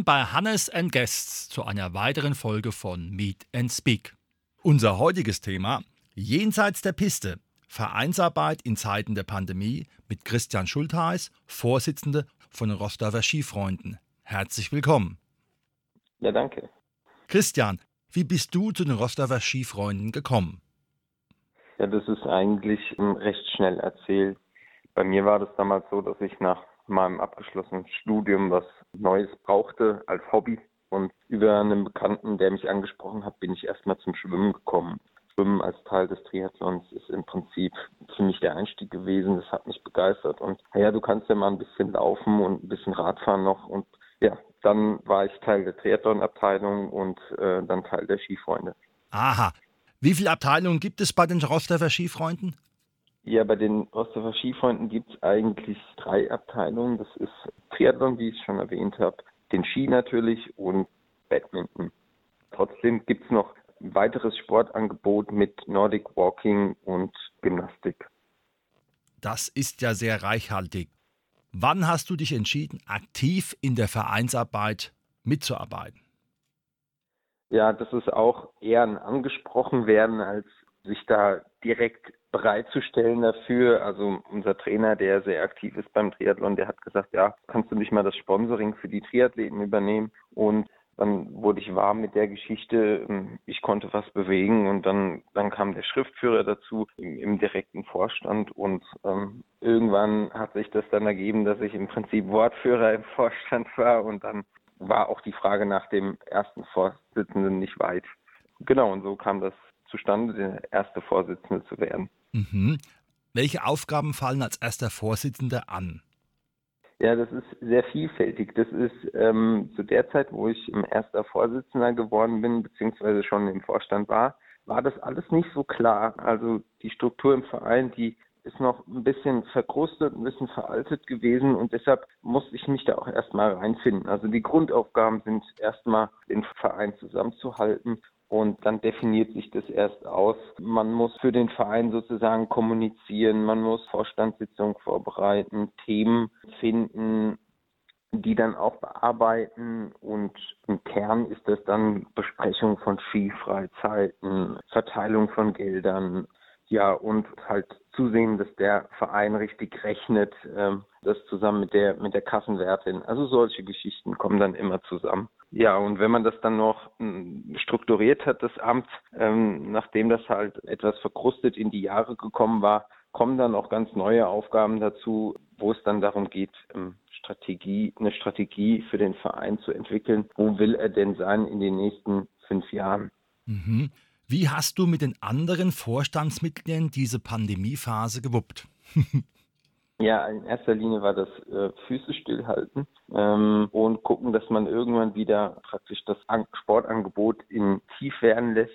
Willkommen bei Hannes and Guests zu einer weiteren Folge von Meet and Speak. Unser heutiges Thema: Jenseits der Piste. Vereinsarbeit in Zeiten der Pandemie mit Christian Schultheiß, Vorsitzende von Rostover Skifreunden. Herzlich willkommen. Ja, danke. Christian, wie bist du zu den Rostover Skifreunden gekommen? Ja, das ist eigentlich ähm, recht schnell erzählt. Bei mir war das damals so, dass ich nach meinem abgeschlossenen Studium was Neues brauchte als Hobby. Und über einen Bekannten, der mich angesprochen hat, bin ich erstmal zum Schwimmen gekommen. Schwimmen als Teil des Triathlons ist im Prinzip für mich der Einstieg gewesen. Das hat mich begeistert. Und ja, du kannst ja mal ein bisschen laufen und ein bisschen Radfahren noch. Und ja, dann war ich Teil der Triathlon-Abteilung und äh, dann Teil der Skifreunde. Aha. Wie viele Abteilungen gibt es bei den Rostover Skifreunden? Ja, bei den Rostover Skifreunden gibt es eigentlich drei Abteilungen. Das ist Triathlon, wie ich schon erwähnt habe, den Ski natürlich und Badminton. Trotzdem gibt es noch ein weiteres Sportangebot mit Nordic Walking und Gymnastik. Das ist ja sehr reichhaltig. Wann hast du dich entschieden, aktiv in der Vereinsarbeit mitzuarbeiten? Ja, das ist auch eher ein angesprochen werden, als sich da direkt bereitzustellen dafür. Also unser Trainer, der sehr aktiv ist beim Triathlon, der hat gesagt, ja, kannst du nicht mal das Sponsoring für die Triathleten übernehmen? Und dann wurde ich warm mit der Geschichte. Ich konnte was bewegen und dann, dann kam der Schriftführer dazu im, im direkten Vorstand und ähm, irgendwann hat sich das dann ergeben, dass ich im Prinzip Wortführer im Vorstand war und dann war auch die Frage nach dem ersten Vorsitzenden nicht weit. Genau, und so kam das zustande, der erste Vorsitzende zu werden. Mhm. Welche Aufgaben fallen als erster Vorsitzender an? Ja, das ist sehr vielfältig. Das ist ähm, zu der Zeit, wo ich im erster Vorsitzender geworden bin, beziehungsweise schon im Vorstand war, war das alles nicht so klar. Also die Struktur im Verein, die ist noch ein bisschen verkrustet, ein bisschen veraltet gewesen und deshalb musste ich mich da auch erstmal reinfinden. Also die Grundaufgaben sind erstmal den Verein zusammenzuhalten und dann definiert sich das erst aus. Man muss für den Verein sozusagen kommunizieren, man muss Vorstandssitzungen vorbereiten, Themen finden, die dann auch bearbeiten und im Kern ist das dann Besprechung von Skifreizeiten, Verteilung von Geldern, ja und halt zusehen, dass der Verein richtig rechnet, äh, das zusammen mit der mit der Kassenwertin. Also solche Geschichten kommen dann immer zusammen. Ja, und wenn man das dann noch hm, strukturiert hat, das Amt, ähm, nachdem das halt etwas verkrustet in die Jahre gekommen war, kommen dann auch ganz neue Aufgaben dazu, wo es dann darum geht, ähm, Strategie, eine Strategie für den Verein zu entwickeln. Wo will er denn sein in den nächsten fünf Jahren? Mhm. Wie hast du mit den anderen Vorstandsmitgliedern diese Pandemiephase gewuppt? Ja, in erster Linie war das äh, Füße stillhalten ähm, und gucken, dass man irgendwann wieder praktisch das An Sportangebot in tief werden lässt,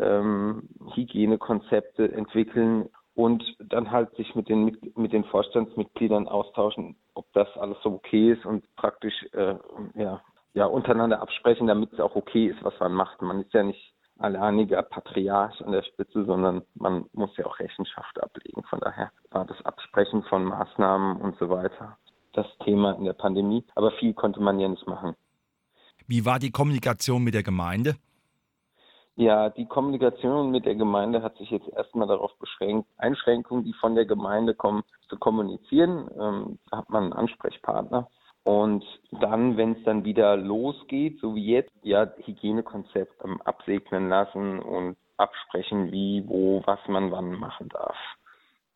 ähm, Hygienekonzepte entwickeln und dann halt sich mit den mit den Vorstandsmitgliedern austauschen, ob das alles so okay ist und praktisch äh, ja ja untereinander absprechen, damit es auch okay ist, was man macht. Man ist ja nicht alleiniger Patriarch an der Spitze, sondern man muss ja auch Rechenschaft ablegen. Von daher war das Absprechen von Maßnahmen und so weiter das Thema in der Pandemie. Aber viel konnte man ja nicht machen. Wie war die Kommunikation mit der Gemeinde? Ja, die Kommunikation mit der Gemeinde hat sich jetzt erstmal darauf beschränkt, Einschränkungen, die von der Gemeinde kommen, zu kommunizieren. Ähm, da hat man einen Ansprechpartner und dann, wenn es dann wieder losgeht, so wie jetzt, ja, Hygienekonzept ähm, absegnen lassen und absprechen, wie, wo, was man wann machen darf.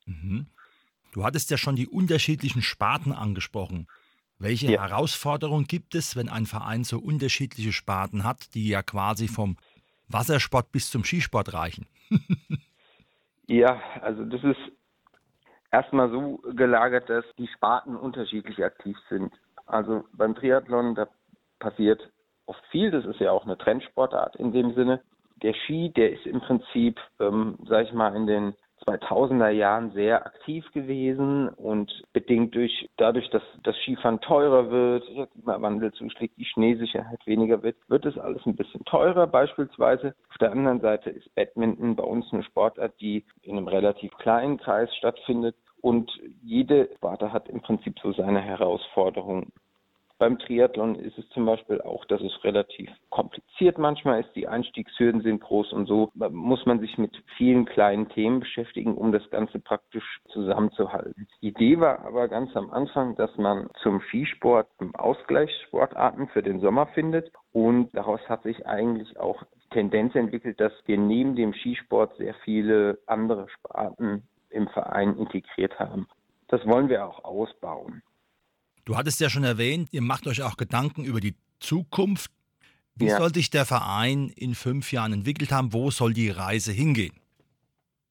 Mhm. Du hattest ja schon die unterschiedlichen Sparten angesprochen. Welche ja. Herausforderungen gibt es, wenn ein Verein so unterschiedliche Sparten hat, die ja quasi vom Wassersport bis zum Skisport reichen? ja, also das ist erstmal so gelagert, dass die Sparten unterschiedlich aktiv sind. Also beim Triathlon, da passiert oft viel. Das ist ja auch eine Trendsportart in dem Sinne. Der Ski, der ist im Prinzip, ähm, sag ich mal, in den 2000er Jahren sehr aktiv gewesen und bedingt durch dadurch, dass das Skifahren teurer wird, der Klimawandel zuschlägt, die Schneesicherheit weniger wird, wird es alles ein bisschen teurer beispielsweise. Auf der anderen Seite ist Badminton bei uns eine Sportart, die in einem relativ kleinen Kreis stattfindet und jede Sparte hat im Prinzip so seine Herausforderungen. Beim Triathlon ist es zum Beispiel auch, dass es relativ kompliziert manchmal ist. Die Einstiegshürden sind groß und so muss man sich mit vielen kleinen Themen beschäftigen, um das Ganze praktisch zusammenzuhalten. Die Idee war aber ganz am Anfang, dass man zum Skisport Ausgleichssportarten für den Sommer findet und daraus hat sich eigentlich auch Tendenz entwickelt, dass wir neben dem Skisport sehr viele andere Sparten im Verein integriert haben. Das wollen wir auch ausbauen. Du hattest ja schon erwähnt, ihr macht euch auch Gedanken über die Zukunft. Wie ja. soll sich der Verein in fünf Jahren entwickelt haben? Wo soll die Reise hingehen?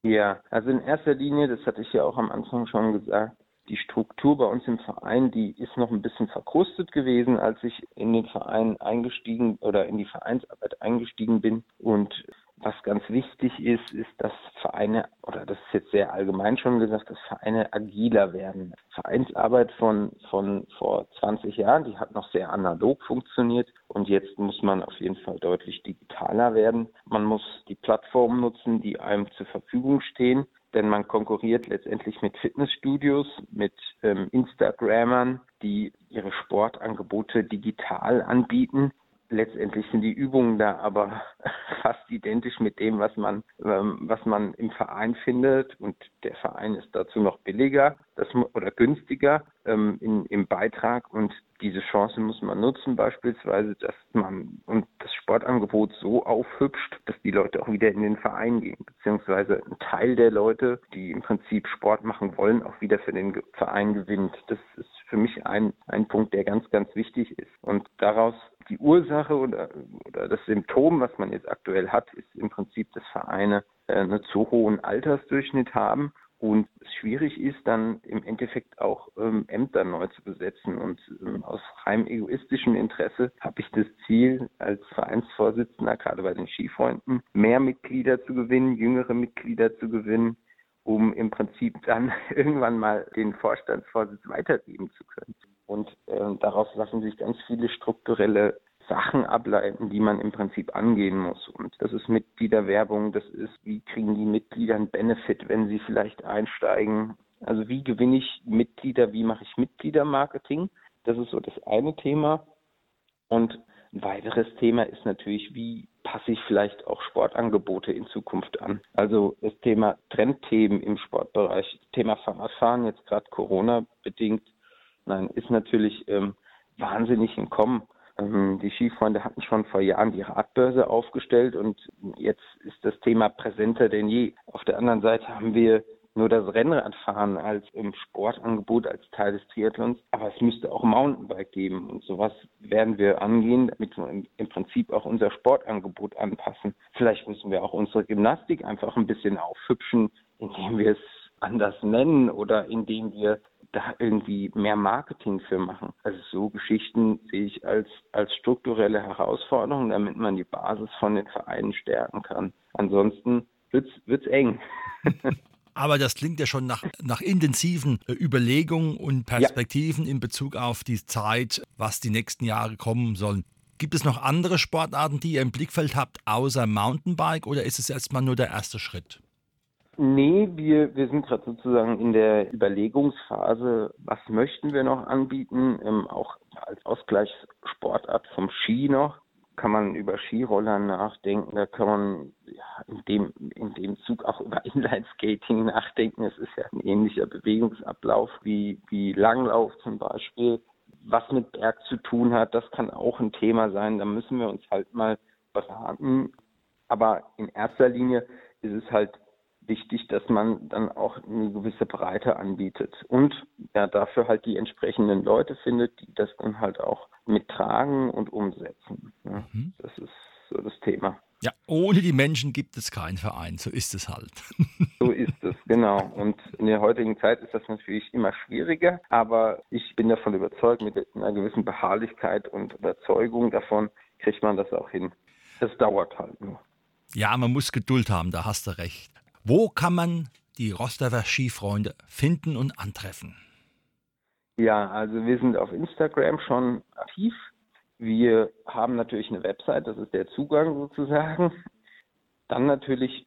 Ja, also in erster Linie, das hatte ich ja auch am Anfang schon gesagt, die Struktur bei uns im Verein, die ist noch ein bisschen verkrustet gewesen, als ich in den Verein eingestiegen oder in die Vereinsarbeit eingestiegen bin. Und was ganz wichtig ist, ist, dass Vereine, oder das ist jetzt sehr allgemein schon gesagt, dass Vereine agiler werden. Vereinsarbeit von, von vor 20 Jahren, die hat noch sehr analog funktioniert und jetzt muss man auf jeden Fall deutlich digitaler werden. Man muss die Plattformen nutzen, die einem zur Verfügung stehen, denn man konkurriert letztendlich mit Fitnessstudios, mit ähm, Instagrammern, die ihre Sportangebote digital anbieten letztendlich sind die Übungen da aber fast identisch mit dem, was man, ähm, was man im Verein findet. Und der Verein ist dazu noch billiger das, oder günstiger ähm, in, im Beitrag. Und diese Chance muss man nutzen, beispielsweise, dass man und das Sportangebot so aufhübscht, dass die Leute auch wieder in den Verein gehen, beziehungsweise ein Teil der Leute, die im Prinzip Sport machen wollen, auch wieder für den Verein gewinnt. Das ist für mich ein, ein Punkt, der ganz, ganz wichtig ist. Und daraus die Ursache oder, oder das Symptom, was man jetzt aktuell hat, ist im Prinzip, dass Vereine äh, einen zu hohen Altersdurchschnitt haben und es schwierig ist, dann im Endeffekt auch ähm, Ämter neu zu besetzen. Und ähm, aus rein egoistischem Interesse habe ich das Ziel, als Vereinsvorsitzender, gerade bei den Skifreunden, mehr Mitglieder zu gewinnen, jüngere Mitglieder zu gewinnen, um im Prinzip dann irgendwann mal den Vorstandsvorsitz weitergeben zu können. Und äh, daraus lassen sich ganz viele strukturelle Sachen ableiten, die man im Prinzip angehen muss. Und das ist Mitgliederwerbung, das ist, wie kriegen die Mitglieder einen Benefit, wenn sie vielleicht einsteigen. Also wie gewinne ich Mitglieder, wie mache ich Mitgliedermarketing? Das ist so das eine Thema. Und ein weiteres Thema ist natürlich, wie passe ich vielleicht auch Sportangebote in Zukunft an. Also das Thema Trendthemen im Sportbereich, Thema Fahrradfahren, jetzt gerade Corona bedingt, nein, ist natürlich ähm, wahnsinnig im Kommen. Ähm, die Skifreunde hatten schon vor Jahren die Radbörse aufgestellt und jetzt ist das Thema präsenter denn je. Auf der anderen Seite haben wir nur das Rennradfahren als im Sportangebot, als Teil des Triathlons. Aber es müsste auch Mountainbike geben. Und sowas werden wir angehen, damit wir im Prinzip auch unser Sportangebot anpassen. Vielleicht müssen wir auch unsere Gymnastik einfach ein bisschen aufhübschen, indem wir es anders nennen oder indem wir da irgendwie mehr Marketing für machen. Also so Geschichten sehe ich als, als strukturelle Herausforderung, damit man die Basis von den Vereinen stärken kann. Ansonsten wird's, wird's eng. Aber das klingt ja schon nach, nach intensiven äh, Überlegungen und Perspektiven ja. in Bezug auf die Zeit, was die nächsten Jahre kommen sollen. Gibt es noch andere Sportarten, die ihr im Blickfeld habt, außer Mountainbike, oder ist es erstmal nur der erste Schritt? Nee, wir, wir sind gerade sozusagen in der Überlegungsphase, was möchten wir noch anbieten, ähm, auch als Ausgleichssportart vom Ski noch. Kann man über Skiroller nachdenken, da kann man ja, in, dem, in dem Zug auch über Inline-Skating nachdenken. Es ist ja ein ähnlicher Bewegungsablauf wie, wie Langlauf zum Beispiel. Was mit Berg zu tun hat, das kann auch ein Thema sein. Da müssen wir uns halt mal beraten. Aber in erster Linie ist es halt wichtig, dass man dann auch eine gewisse Breite anbietet und ja dafür halt die entsprechenden Leute findet, die das dann halt auch mittragen und umsetzen. Ja, mhm. Das ist so das Thema. Ja, ohne die Menschen gibt es keinen Verein, so ist es halt. so ist es, genau. Und in der heutigen Zeit ist das natürlich immer schwieriger, aber ich bin davon überzeugt, mit einer gewissen Beharrlichkeit und Überzeugung davon kriegt man das auch hin. Das dauert halt nur. Ja, man muss Geduld haben, da hast du recht. Wo kann man die Rostover Skifreunde finden und antreffen? Ja, also wir sind auf Instagram schon aktiv. Wir haben natürlich eine Website, das ist der Zugang sozusagen. Dann natürlich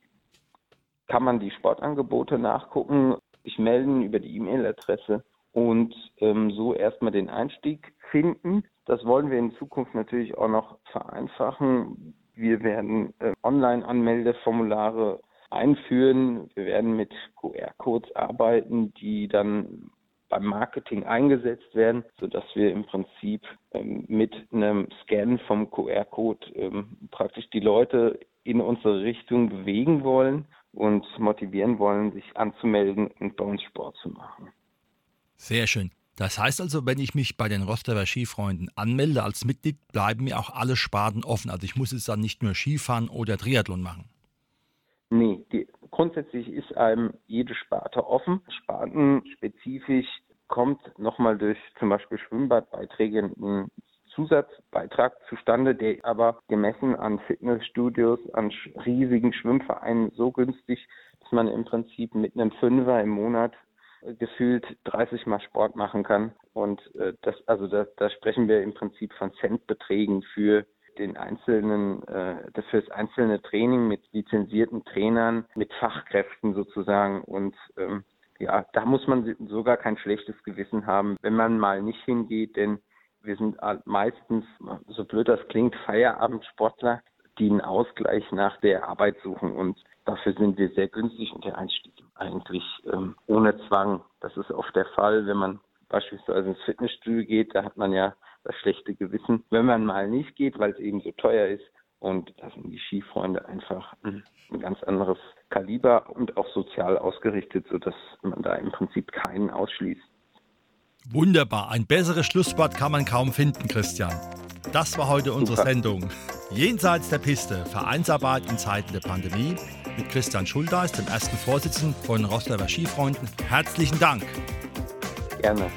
kann man die Sportangebote nachgucken, sich melden über die E-Mail-Adresse und ähm, so erstmal den Einstieg finden. Das wollen wir in Zukunft natürlich auch noch vereinfachen. Wir werden äh, Online-Anmeldeformulare einführen. Wir werden mit QR-Codes arbeiten, die dann beim Marketing eingesetzt werden, sodass wir im Prinzip ähm, mit einem Scan vom QR-Code ähm, praktisch die Leute in unsere Richtung bewegen wollen und motivieren wollen, sich anzumelden und bei uns Sport zu machen. Sehr schön. Das heißt also, wenn ich mich bei den Rostocker Skifreunden anmelde als Mitglied, bleiben mir auch alle Sparten offen. Also ich muss jetzt dann nicht nur Skifahren oder Triathlon machen. Nee, die, grundsätzlich ist einem jede Sparte offen. Spartenspezifisch kommt nochmal durch zum Beispiel Schwimmbadbeiträge ein Zusatzbeitrag zustande, der aber gemessen an Fitnessstudios, an riesigen Schwimmvereinen so günstig, dass man im Prinzip mit einem Fünfer im Monat gefühlt 30 Mal Sport machen kann. Und äh, das, also da, da sprechen wir im Prinzip von Centbeträgen für den einzelnen, äh, für das einzelne Training mit lizenzierten Trainern, mit Fachkräften sozusagen. Und ähm, ja, da muss man sogar kein schlechtes Gewissen haben, wenn man mal nicht hingeht, denn wir sind meistens, so blöd das klingt, Feierabendsportler, die einen Ausgleich nach der Arbeit suchen und dafür sind wir sehr günstig und der Einstieg eigentlich ähm, ohne Zwang. Das ist oft der Fall, wenn man beispielsweise ins Fitnessstudio geht, da hat man ja das schlechte Gewissen, wenn man mal nicht geht, weil es eben so teuer ist. Und da sind die Skifreunde einfach ein, ganz anderes Kaliber und auch sozial ausgerichtet, sodass man da im Prinzip keinen ausschließt. Wunderbar, ein besseres Schlusswort kann man kaum finden, Christian. Das war heute unsere Super. Sendung. Jenseits der Piste, Vereinsarbeit in Zeiten der Pandemie mit Christian Schuldeis, dem ersten Vorsitzenden von Rostocker Skifreunden. Herzlichen Dank. Gerne.